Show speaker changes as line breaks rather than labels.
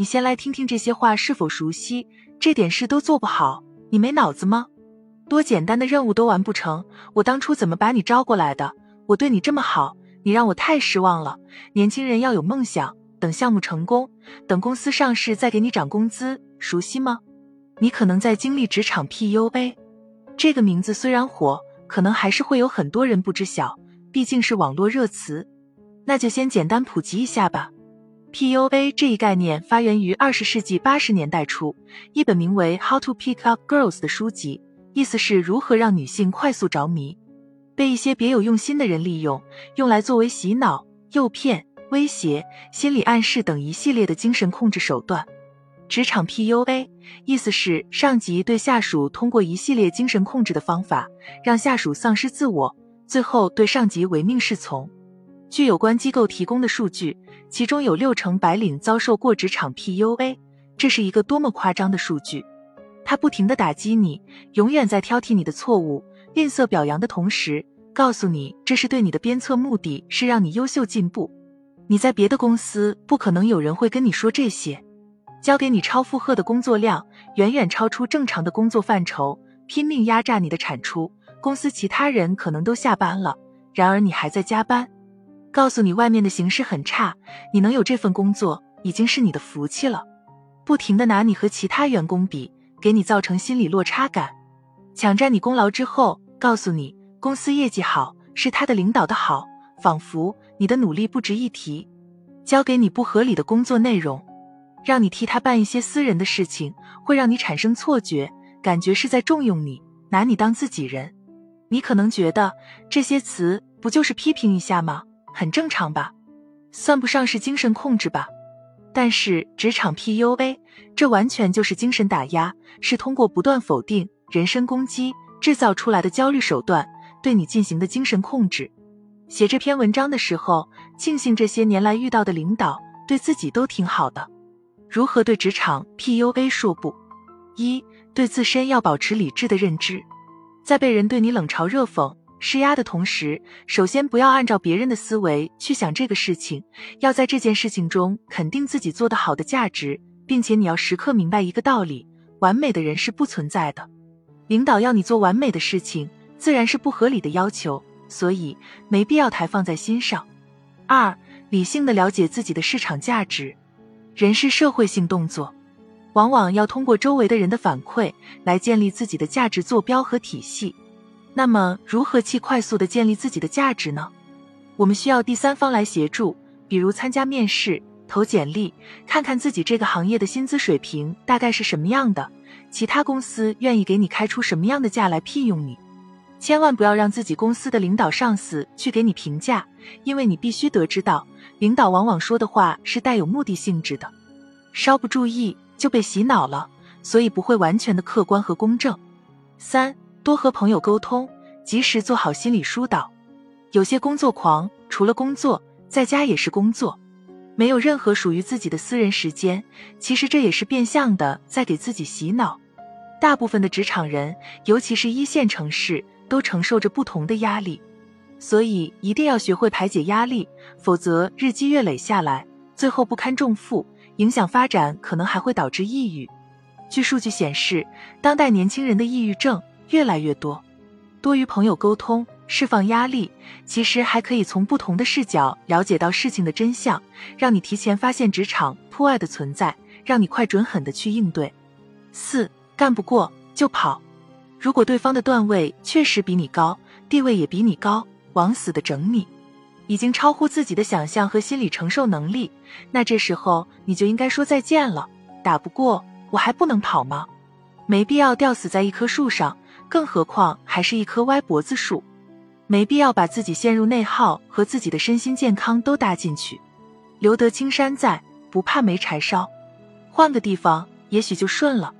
你先来听听这些话是否熟悉？这点事都做不好，你没脑子吗？多简单的任务都完不成，我当初怎么把你招过来的？我对你这么好，你让我太失望了。年轻人要有梦想，等项目成功，等公司上市再给你涨工资，熟悉吗？你可能在经历职场 PUA，这个名字虽然火，可能还是会有很多人不知晓，毕竟是网络热词。那就先简单普及一下吧。PUA 这一概念发源于二十世纪八十年代初，一本名为《How to Pick Up Girls》的书籍，意思是如何让女性快速着迷。被一些别有用心的人利用，用来作为洗脑、诱骗、威胁、心理暗示等一系列的精神控制手段。职场 PUA 意思是上级对下属通过一系列精神控制的方法，让下属丧失自我，最后对上级唯命是从。据有关机构提供的数据，其中有六成白领遭受过职场 PUA，这是一个多么夸张的数据！他不停的打击你，永远在挑剔你的错误，吝啬表扬的同时。告诉你，这是对你的鞭策，目的是让你优秀进步。你在别的公司不可能有人会跟你说这些，交给你超负荷的工作量，远远超出正常的工作范畴，拼命压榨你的产出。公司其他人可能都下班了，然而你还在加班。告诉你外面的形势很差，你能有这份工作已经是你的福气了。不停的拿你和其他员工比，给你造成心理落差感，抢占你功劳之后，告诉你。公司业绩好是他的领导的好，仿佛你的努力不值一提，交给你不合理的工作内容，让你替他办一些私人的事情，会让你产生错觉，感觉是在重用你，拿你当自己人。你可能觉得这些词不就是批评一下吗？很正常吧，算不上是精神控制吧。但是职场 PUA 这完全就是精神打压，是通过不断否定、人身攻击制造出来的焦虑手段。对你进行的精神控制。写这篇文章的时候，庆幸这些年来遇到的领导对自己都挺好的。如何对职场 PUA 说不？一对自身要保持理智的认知，在被人对你冷嘲热讽、施压的同时，首先不要按照别人的思维去想这个事情，要在这件事情中肯定自己做得好的价值，并且你要时刻明白一个道理：完美的人是不存在的。领导要你做完美的事情。自然是不合理的要求，所以没必要太放在心上。二，理性的了解自己的市场价值。人是社会性动作，往往要通过周围的人的反馈来建立自己的价值坐标和体系。那么，如何去快速的建立自己的价值呢？我们需要第三方来协助，比如参加面试、投简历，看看自己这个行业的薪资水平大概是什么样的，其他公司愿意给你开出什么样的价来聘用你。千万不要让自己公司的领导、上司去给你评价，因为你必须得知道，领导往往说的话是带有目的性质的，稍不注意就被洗脑了，所以不会完全的客观和公正。三，多和朋友沟通，及时做好心理疏导。有些工作狂，除了工作，在家也是工作，没有任何属于自己的私人时间，其实这也是变相的在给自己洗脑。大部分的职场人，尤其是一线城市。都承受着不同的压力，所以一定要学会排解压力，否则日积月累下来，最后不堪重负，影响发展，可能还会导致抑郁。据数据显示，当代年轻人的抑郁症越来越多。多与朋友沟通，释放压力，其实还可以从不同的视角了解到事情的真相，让你提前发现职场铺外的存在，让你快准狠的去应对。四，干不过就跑。如果对方的段位确实比你高，地位也比你高，往死的整你，已经超乎自己的想象和心理承受能力，那这时候你就应该说再见了。打不过我还不能跑吗？没必要吊死在一棵树上，更何况还是一棵歪脖子树。没必要把自己陷入内耗和自己的身心健康都搭进去。留得青山在，不怕没柴烧。换个地方，也许就顺了。